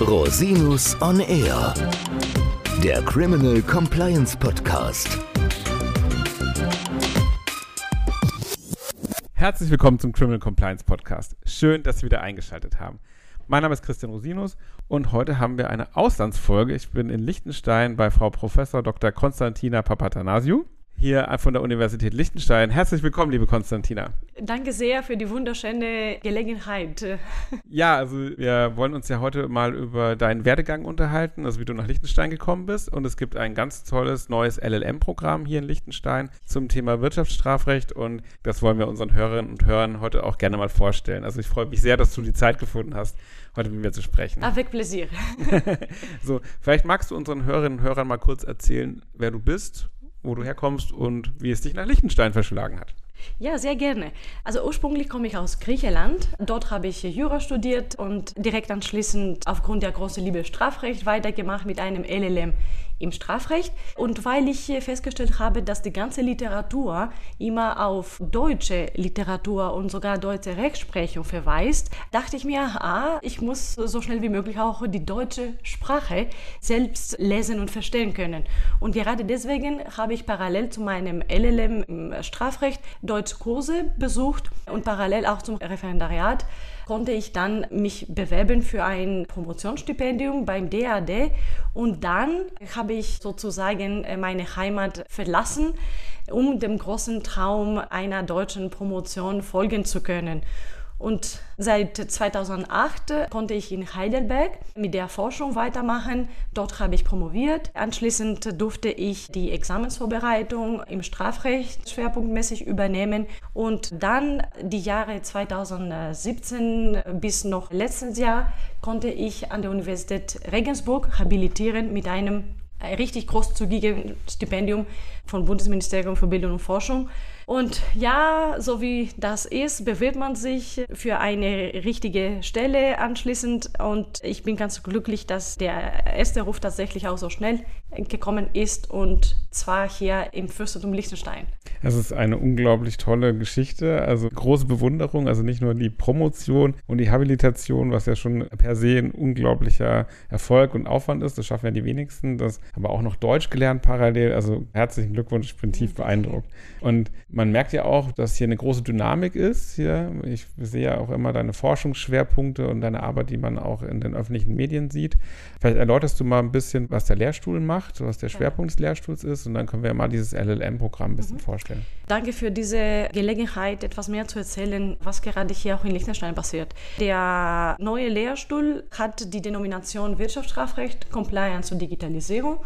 Rosinus on Air, der Criminal Compliance Podcast. Herzlich willkommen zum Criminal Compliance Podcast. Schön, dass Sie wieder eingeschaltet haben. Mein Name ist Christian Rosinus und heute haben wir eine Auslandsfolge. Ich bin in Liechtenstein bei Frau Professor Dr. Konstantina Papatanasiou hier von der Universität Liechtenstein. Herzlich willkommen, liebe Konstantina. Danke sehr für die wunderschöne Gelegenheit. Ja, also wir wollen uns ja heute mal über deinen Werdegang unterhalten, also wie du nach Liechtenstein gekommen bist. Und es gibt ein ganz tolles neues LLM-Programm hier in Liechtenstein zum Thema Wirtschaftsstrafrecht und das wollen wir unseren Hörerinnen und Hörern heute auch gerne mal vorstellen. Also ich freue mich sehr, dass du die Zeit gefunden hast, heute mit mir zu sprechen. Avec plaisir. so, vielleicht magst du unseren Hörerinnen und Hörern mal kurz erzählen, wer du bist wo du herkommst und wie es dich nach Liechtenstein verschlagen hat. Ja, sehr gerne. Also ursprünglich komme ich aus Griechenland. Dort habe ich Jura studiert und direkt anschließend aufgrund der großen Liebe Strafrecht weitergemacht mit einem LLM im Strafrecht. Und weil ich festgestellt habe, dass die ganze Literatur immer auf deutsche Literatur und sogar deutsche Rechtsprechung verweist, dachte ich mir, ah, ich muss so schnell wie möglich auch die deutsche Sprache selbst lesen und verstehen können. Und gerade deswegen habe ich parallel zu meinem LLM im Strafrecht Deutschkurse besucht und parallel auch zum Referendariat konnte ich dann mich bewerben für ein Promotionsstipendium beim DAD und dann habe ich sozusagen äh, meine Heimat verlassen, um dem großen Traum einer deutschen Promotion folgen zu können. Und seit 2008 konnte ich in Heidelberg mit der Forschung weitermachen. Dort habe ich promoviert. Anschließend durfte ich die Examensvorbereitung im Strafrecht schwerpunktmäßig übernehmen. Und dann die Jahre 2017 bis noch letztes Jahr konnte ich an der Universität Regensburg habilitieren mit einem richtig großzügigen Stipendium vom Bundesministerium für Bildung und Forschung. Und ja, so wie das ist, bewirbt man sich für eine richtige Stelle anschließend. Und ich bin ganz glücklich, dass der erste Ruf tatsächlich auch so schnell gekommen ist und zwar hier im Fürstentum Liechtenstein. Es ist eine unglaublich tolle Geschichte, also große Bewunderung, also nicht nur die Promotion und die Habilitation, was ja schon per se ein unglaublicher Erfolg und Aufwand ist, das schaffen ja die wenigsten, das aber auch noch Deutsch gelernt parallel, also herzlichen Glückwunsch, ich bin tief beeindruckt. Und man merkt ja auch, dass hier eine große Dynamik ist hier. Ich sehe ja auch immer deine Forschungsschwerpunkte und deine Arbeit, die man auch in den öffentlichen Medien sieht. Vielleicht erläuterst du mal ein bisschen, was der Lehrstuhl macht, was der Schwerpunkt des Lehrstuhls ist und dann können wir mal dieses LLM-Programm ein bisschen mhm. vorstellen. Danke für diese Gelegenheit, etwas mehr zu erzählen, was gerade hier auch in Liechtenstein passiert. Der neue Lehrstuhl hat die Denomination Wirtschaftsstrafrecht, Compliance und Digitalisierung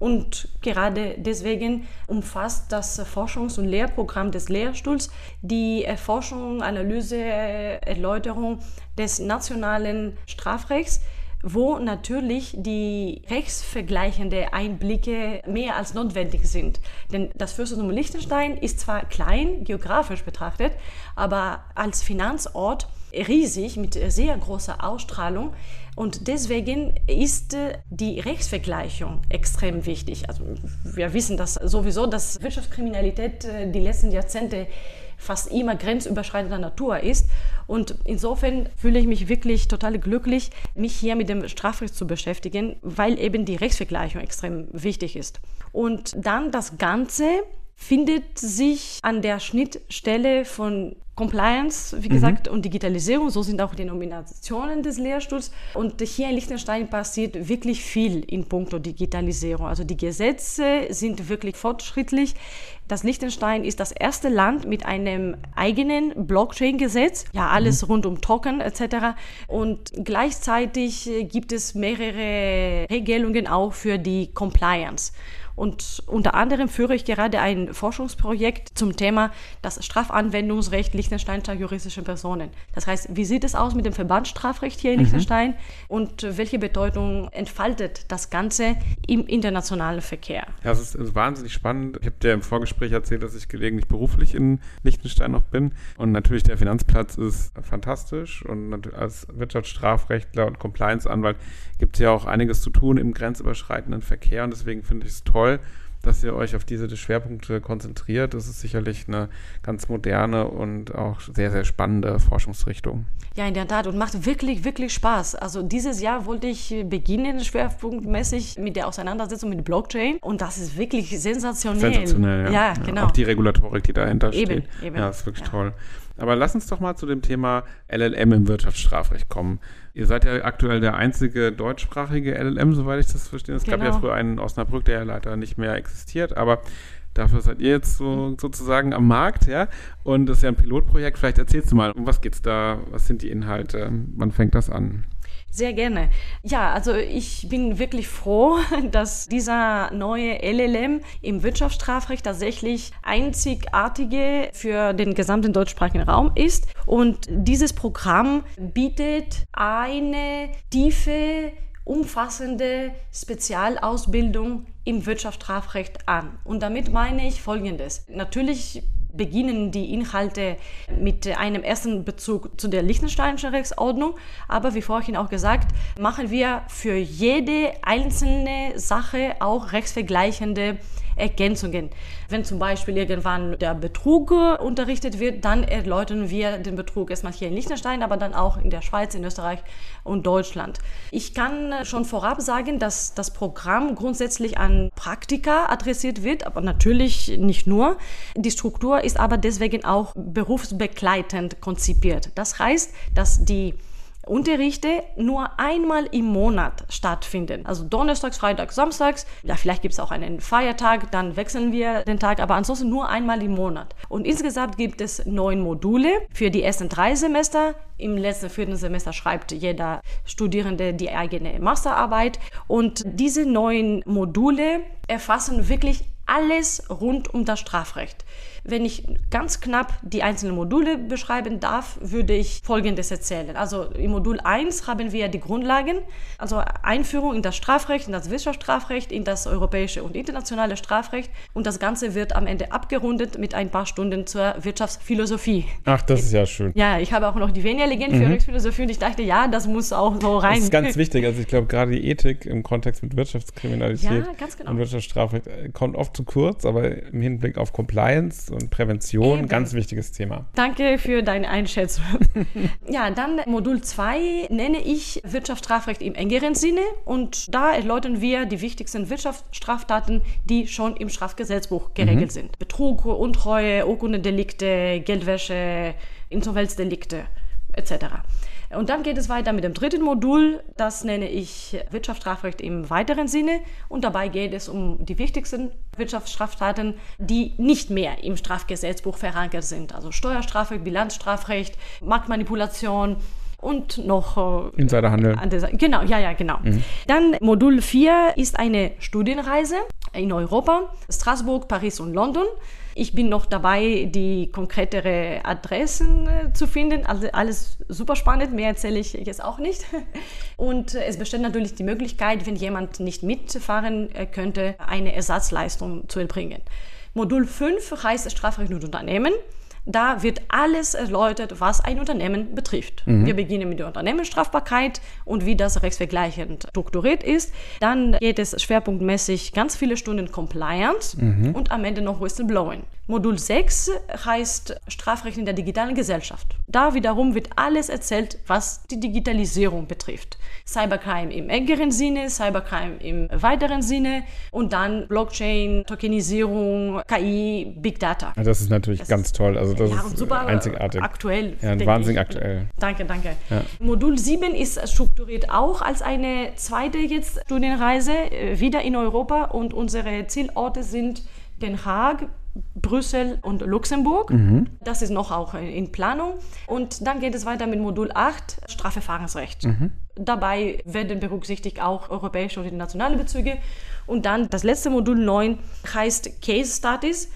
und gerade deswegen umfasst das Forschungs- und Lehrprogramm des Lehrstuhls die Erforschung, Analyse, Erläuterung des nationalen Strafrechts wo natürlich die rechtsvergleichende Einblicke mehr als notwendig sind. Denn das Fürstentum Liechtenstein ist zwar klein, geografisch betrachtet, aber als Finanzort riesig mit sehr großer Ausstrahlung. Und deswegen ist äh, die Rechtsvergleichung extrem wichtig. Also wir wissen das sowieso, dass Wirtschaftskriminalität äh, die letzten Jahrzehnte fast immer grenzüberschreitender Natur ist. Und insofern fühle ich mich wirklich total glücklich, mich hier mit dem Strafrecht zu beschäftigen, weil eben die Rechtsvergleichung extrem wichtig ist. Und dann das Ganze findet sich an der Schnittstelle von Compliance, wie gesagt, mhm. und Digitalisierung. So sind auch die Nominationen des Lehrstuhls. Und hier in Liechtenstein passiert wirklich viel in puncto Digitalisierung. Also die Gesetze sind wirklich fortschrittlich. Das Liechtenstein ist das erste Land mit einem eigenen Blockchain-Gesetz. Ja, alles mhm. rund um Token etc. Und gleichzeitig gibt es mehrere Regelungen auch für die Compliance. Und unter anderem führe ich gerade ein Forschungsprojekt zum Thema das Strafanwendungsrecht liechtensteinischer juristischer Personen. Das heißt, wie sieht es aus mit dem Verbandsstrafrecht hier in mhm. Liechtenstein und welche Bedeutung entfaltet das Ganze im internationalen Verkehr? Ja, es ist wahnsinnig spannend. Ich habe dir im Vorgespräch erzählt, dass ich gelegentlich beruflich in Liechtenstein noch bin. Und natürlich der Finanzplatz ist fantastisch. Und als Wirtschaftsstrafrechtler und Compliance-Anwalt gibt es ja auch einiges zu tun im grenzüberschreitenden Verkehr. Und deswegen finde ich es toll, dass ihr euch auf diese Schwerpunkte konzentriert. Das ist sicherlich eine ganz moderne und auch sehr, sehr spannende Forschungsrichtung. Ja, in der Tat und macht wirklich, wirklich Spaß. Also dieses Jahr wollte ich beginnen, schwerpunktmäßig mit der Auseinandersetzung mit Blockchain und das ist wirklich sensationell. Sensationell, ja. ja, genau. Auch die Regulatorik, die dahinter eben, steht. Eben. Ja, ist wirklich toll. Aber lass uns doch mal zu dem Thema LLM im Wirtschaftsstrafrecht kommen. Ihr seid ja aktuell der einzige deutschsprachige LLM, soweit ich das verstehe. Es genau. gab ja genau. früher einen Osnabrück, der ja leider nicht mehr existiert, aber Dafür seid ihr jetzt so, sozusagen am Markt, ja. Und das ist ja ein Pilotprojekt. Vielleicht erzählst du mal, um was geht's da? Was sind die Inhalte? Wann fängt das an? Sehr gerne. Ja, also ich bin wirklich froh, dass dieser neue LLM im Wirtschaftsstrafrecht tatsächlich einzigartige für den gesamten deutschsprachigen Raum ist. Und dieses Programm bietet eine tiefe umfassende Spezialausbildung im Wirtschaftsstrafrecht an. Und damit meine ich Folgendes. Natürlich beginnen die Inhalte mit einem ersten Bezug zu der Liechtensteinischen Rechtsordnung. Aber wie vorhin auch gesagt, machen wir für jede einzelne Sache auch rechtsvergleichende Ergänzungen. Wenn zum Beispiel irgendwann der Betrug unterrichtet wird, dann erläutern wir den Betrug erstmal hier in Liechtenstein, aber dann auch in der Schweiz, in Österreich und Deutschland. Ich kann schon vorab sagen, dass das Programm grundsätzlich an Praktika adressiert wird, aber natürlich nicht nur. Die Struktur ist aber deswegen auch berufsbegleitend konzipiert. Das heißt, dass die Unterrichte nur einmal im Monat stattfinden. Also Donnerstags, Freitags, Samstags. Ja, vielleicht gibt es auch einen Feiertag, dann wechseln wir den Tag, aber ansonsten nur einmal im Monat. Und insgesamt gibt es neun Module für die ersten drei Semester. Im letzten vierten Semester schreibt jeder Studierende die eigene Masterarbeit. Und diese neun Module erfassen wirklich alles rund um das Strafrecht. Wenn ich ganz knapp die einzelnen Module beschreiben darf, würde ich Folgendes erzählen. Also im Modul 1 haben wir die Grundlagen, also Einführung in das Strafrecht, in das Wirtschaftsstrafrecht, in das europäische und internationale Strafrecht und das Ganze wird am Ende abgerundet mit ein paar Stunden zur Wirtschaftsphilosophie. Ach, das ist ja schön. Ja, ich habe auch noch die Venia-Legende mhm. für Rechtsphilosophie und ich dachte, ja, das muss auch so rein. Das ist ganz wichtig. Also ich glaube, gerade die Ethik im Kontext mit Wirtschaftskriminalität ja, genau. und Wirtschaftsstrafrecht äh, kommt oft zu kurz, aber im Hinblick auf Compliance und Prävention, Eben. ganz wichtiges Thema. Danke für deine Einschätzung. ja, dann Modul 2 nenne ich Wirtschaftsstrafrecht im engeren Sinne und da erläutern wir die wichtigsten Wirtschaftsstraftaten, die schon im Strafgesetzbuch geregelt mhm. sind. Betrug, Untreue, Urkundendelikte, Geldwäsche, Insolvenzdelikte etc. Und dann geht es weiter mit dem dritten Modul, das nenne ich Wirtschaftsstrafrecht im weiteren Sinne. Und dabei geht es um die wichtigsten Wirtschaftsstraftaten, die nicht mehr im Strafgesetzbuch verankert sind. Also Steuerstrafrecht, Bilanzstrafrecht, Marktmanipulation, und noch äh, Insiderhandel. Genau, ja, ja, genau. Mhm. Dann Modul 4 ist eine Studienreise in Europa, Straßburg, Paris und London. Ich bin noch dabei, die konkretere Adressen äh, zu finden. Also alles super spannend, mehr erzähle ich jetzt auch nicht. Und äh, es besteht natürlich die Möglichkeit, wenn jemand nicht mitfahren äh, könnte, eine Ersatzleistung zu erbringen. Modul 5 heißt Strafrecht und Unternehmen. Da wird alles erläutert, was ein Unternehmen betrifft. Mhm. Wir beginnen mit der Unternehmensstrafbarkeit und wie das rechtsvergleichend strukturiert ist. Dann geht es schwerpunktmäßig ganz viele Stunden Compliance mhm. und am Ende noch Whistleblowing. Modul 6 heißt Strafrecht in der digitalen Gesellschaft. Da wiederum wird alles erzählt, was die Digitalisierung betrifft. Cybercrime im engeren Sinne, Cybercrime im weiteren Sinne und dann Blockchain, Tokenisierung, KI, Big Data. Das ist natürlich das ganz toll. Also das ja, ist super einzigartig. Aktuell. Ja, wahnsinnig aktuell. Danke, danke. Ja. Modul 7 ist strukturiert auch als eine zweite jetzt Studienreise äh, wieder in Europa und unsere Zielorte sind Den Haag, Brüssel und Luxemburg. Mhm. Das ist noch auch in Planung. Und dann geht es weiter mit Modul 8, Strafverfahrensrecht. Mhm. Dabei werden berücksichtigt auch europäische und nationale Bezüge. Und dann das letzte Modul 9 heißt Case Studies.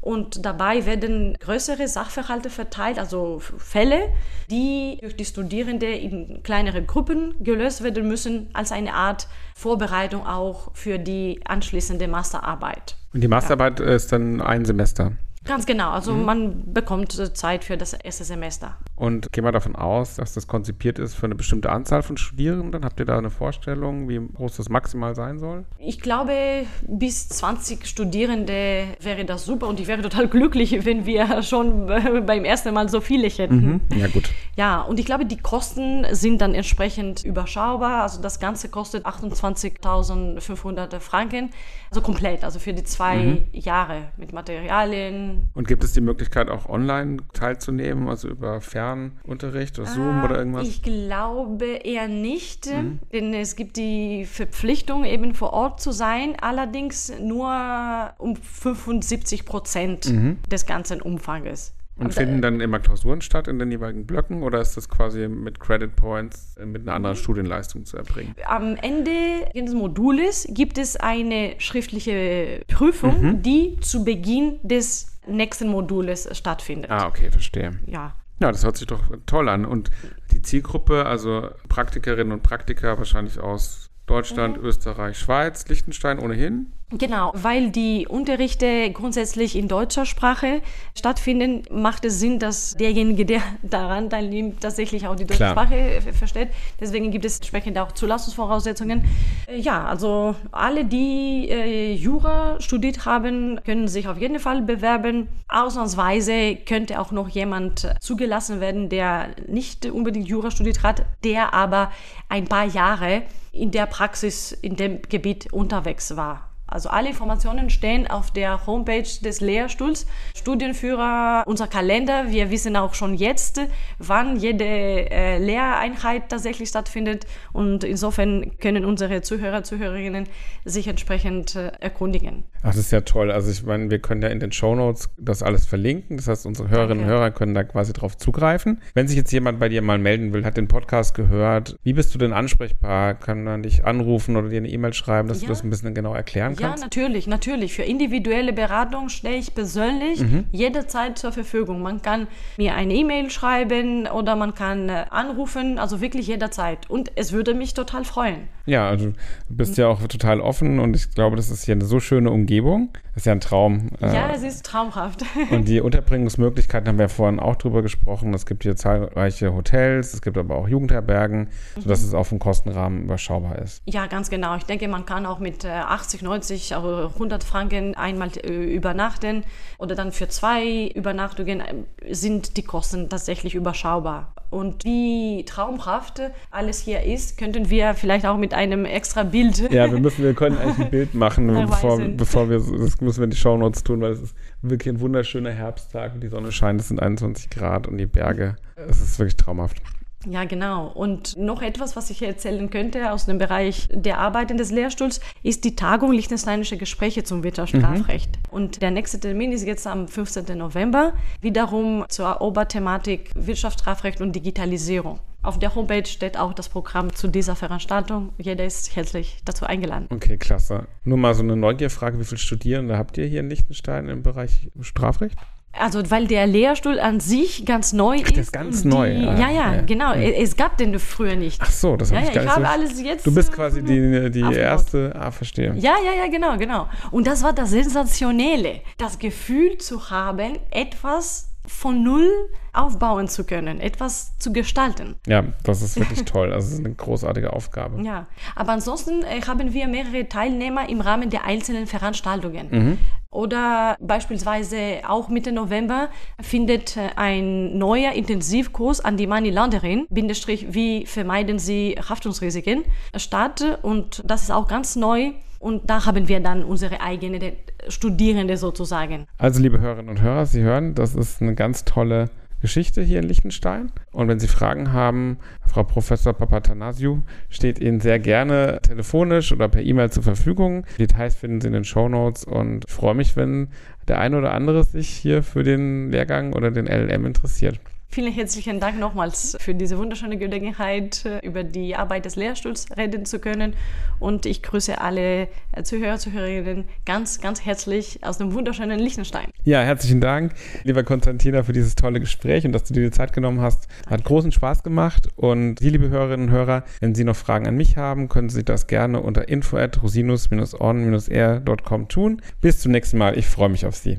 Und dabei werden größere Sachverhalte verteilt, also Fälle, die durch die Studierenden in kleinere Gruppen gelöst werden müssen, als eine Art Vorbereitung auch für die anschließende Masterarbeit. Und die Masterarbeit ja. ist dann ein Semester? Ganz genau. Also mhm. man bekommt Zeit für das erste Semester. Und gehen wir davon aus, dass das konzipiert ist für eine bestimmte Anzahl von Studierenden. Habt ihr da eine Vorstellung, wie groß das maximal sein soll? Ich glaube, bis 20 Studierende wäre das super und ich wäre total glücklich, wenn wir schon beim ersten Mal so viele hätten. Mhm. Ja, gut. Ja, und ich glaube, die Kosten sind dann entsprechend überschaubar. Also das Ganze kostet 28.500 Franken, also komplett, also für die zwei mhm. Jahre mit Materialien. Und gibt es die Möglichkeit, auch online teilzunehmen, also über Fernunterricht oder Zoom ah, oder irgendwas? Ich glaube eher nicht, mhm. denn es gibt die Verpflichtung, eben vor Ort zu sein, allerdings nur um 75 Prozent mhm. des ganzen Umfanges. Und finden dann immer Klausuren statt in den jeweiligen Blöcken oder ist das quasi mit Credit Points äh, mit einer anderen Studienleistung zu erbringen? Am Ende des Modules gibt es eine schriftliche Prüfung, mhm. die zu Beginn des nächsten Modules stattfindet. Ah, okay, verstehe. Ja. Ja, das hört sich doch toll an. Und die Zielgruppe, also Praktikerinnen und Praktiker wahrscheinlich aus Deutschland, mhm. Österreich, Schweiz, Liechtenstein ohnehin. Genau, weil die Unterrichte grundsätzlich in deutscher Sprache stattfinden, macht es Sinn, dass derjenige, der daran teilnimmt, tatsächlich auch die deutsche Klar. Sprache versteht. Deswegen gibt es entsprechend auch Zulassungsvoraussetzungen. Äh, ja, also alle, die äh, Jura studiert haben, können sich auf jeden Fall bewerben. Ausnahmsweise könnte auch noch jemand zugelassen werden, der nicht unbedingt Jura studiert hat, der aber ein paar Jahre in der Praxis in dem Gebiet unterwegs war. Also alle Informationen stehen auf der Homepage des Lehrstuhls. Studienführer, unser Kalender. Wir wissen auch schon jetzt, wann jede äh, Lehreinheit tatsächlich stattfindet. Und insofern können unsere Zuhörer, Zuhörerinnen sich entsprechend äh, erkundigen. Ach, das ist ja toll. Also ich meine, wir können ja in den Show Notes das alles verlinken. Das heißt, unsere Hörerinnen Danke. und Hörer können da quasi drauf zugreifen. Wenn sich jetzt jemand bei dir mal melden will, hat den Podcast gehört, wie bist du denn ansprechbar? Kann man dich anrufen oder dir eine E-Mail schreiben, dass ja. du das ein bisschen genau erklären kannst? Ja, natürlich, natürlich. Für individuelle Beratung stehe ich persönlich mhm. jederzeit zur Verfügung. Man kann mir eine E-Mail schreiben oder man kann äh, anrufen, also wirklich jederzeit. Und es würde mich total freuen. Ja, also du bist ja auch total offen und ich glaube, das ist hier eine so schöne Umgebung. Das ist ja ein Traum. Ja, äh, es ist traumhaft. Und die Unterbringungsmöglichkeiten haben wir vorhin auch drüber gesprochen. Es gibt hier zahlreiche Hotels, es gibt aber auch Jugendherbergen, mhm. sodass es auch vom Kostenrahmen überschaubar ist. Ja, ganz genau. Ich denke, man kann auch mit 80, 90, 100 Franken einmal äh, übernachten oder dann für zwei Übernachtungen äh, sind die Kosten tatsächlich überschaubar. Und wie traumhaft alles hier ist, könnten wir vielleicht auch mit einem extra Bild. Ja, wir müssen, wir können eigentlich ein Bild machen, bevor, bevor wir, das müssen wir in die Shownotes tun, weil es ist wirklich ein wunderschöner Herbsttag und die Sonne scheint, es sind 21 Grad und die Berge, es ist wirklich traumhaft. Ja, genau. Und noch etwas, was ich erzählen könnte aus dem Bereich der Arbeiten des Lehrstuhls, ist die Tagung Liechtensteinische Gespräche zum Wirtschaftsstrafrecht. Mhm. Und der nächste Termin ist jetzt am 15. November, wiederum zur Oberthematik Wirtschaftsstrafrecht und Digitalisierung. Auf der Homepage steht auch das Programm zu dieser Veranstaltung. Jeder ist herzlich dazu eingeladen. Okay, klasse. Nur mal so eine Neugierfrage: Wie viele Studierende habt ihr hier in Liechtenstein im Bereich Strafrecht? Also, weil der Lehrstuhl an sich ganz neu Ach, ist. Der ist ganz neu. Die, ja, ja, ja, genau. Ja. Es gab den früher nicht. Ach so, das habe ja, ich gar ich nicht habe so alles jetzt. Du bist quasi die, die erste. Ah, verstehe. Ja, ja, ja, genau, genau. Und das war das Sensationelle. Das Gefühl zu haben, etwas von null aufbauen zu können, etwas zu gestalten. Ja, das ist wirklich toll. Also es ist eine großartige Aufgabe. Ja, aber ansonsten äh, haben wir mehrere Teilnehmer im Rahmen der einzelnen Veranstaltungen. Mhm. Oder beispielsweise auch Mitte November findet äh, ein neuer Intensivkurs an die Money-Launderin, Bindestrich, wie vermeiden Sie Haftungsrisiken, statt. Und das ist auch ganz neu. Und da haben wir dann unsere eigene Studierende sozusagen. Also, liebe Hörerinnen und Hörer, Sie hören, das ist eine ganz tolle Geschichte hier in Liechtenstein. Und wenn Sie Fragen haben, Frau Professor Papatanasiou steht Ihnen sehr gerne telefonisch oder per E-Mail zur Verfügung. Details finden Sie in den Show Notes und ich freue mich, wenn der eine oder andere sich hier für den Lehrgang oder den LLM interessiert. Vielen herzlichen Dank nochmals für diese wunderschöne Gelegenheit, über die Arbeit des Lehrstuhls reden zu können. Und ich grüße alle Zuhörer, Zuhörerinnen ganz, ganz herzlich aus dem wunderschönen Liechtenstein. Ja, herzlichen Dank, lieber Konstantina, für dieses tolle Gespräch und dass du dir die Zeit genommen hast. Danke. Hat großen Spaß gemacht. Und Sie, liebe Hörerinnen und Hörer, wenn Sie noch Fragen an mich haben, können Sie das gerne unter info at rosinus-on-r.com tun. Bis zum nächsten Mal. Ich freue mich auf Sie.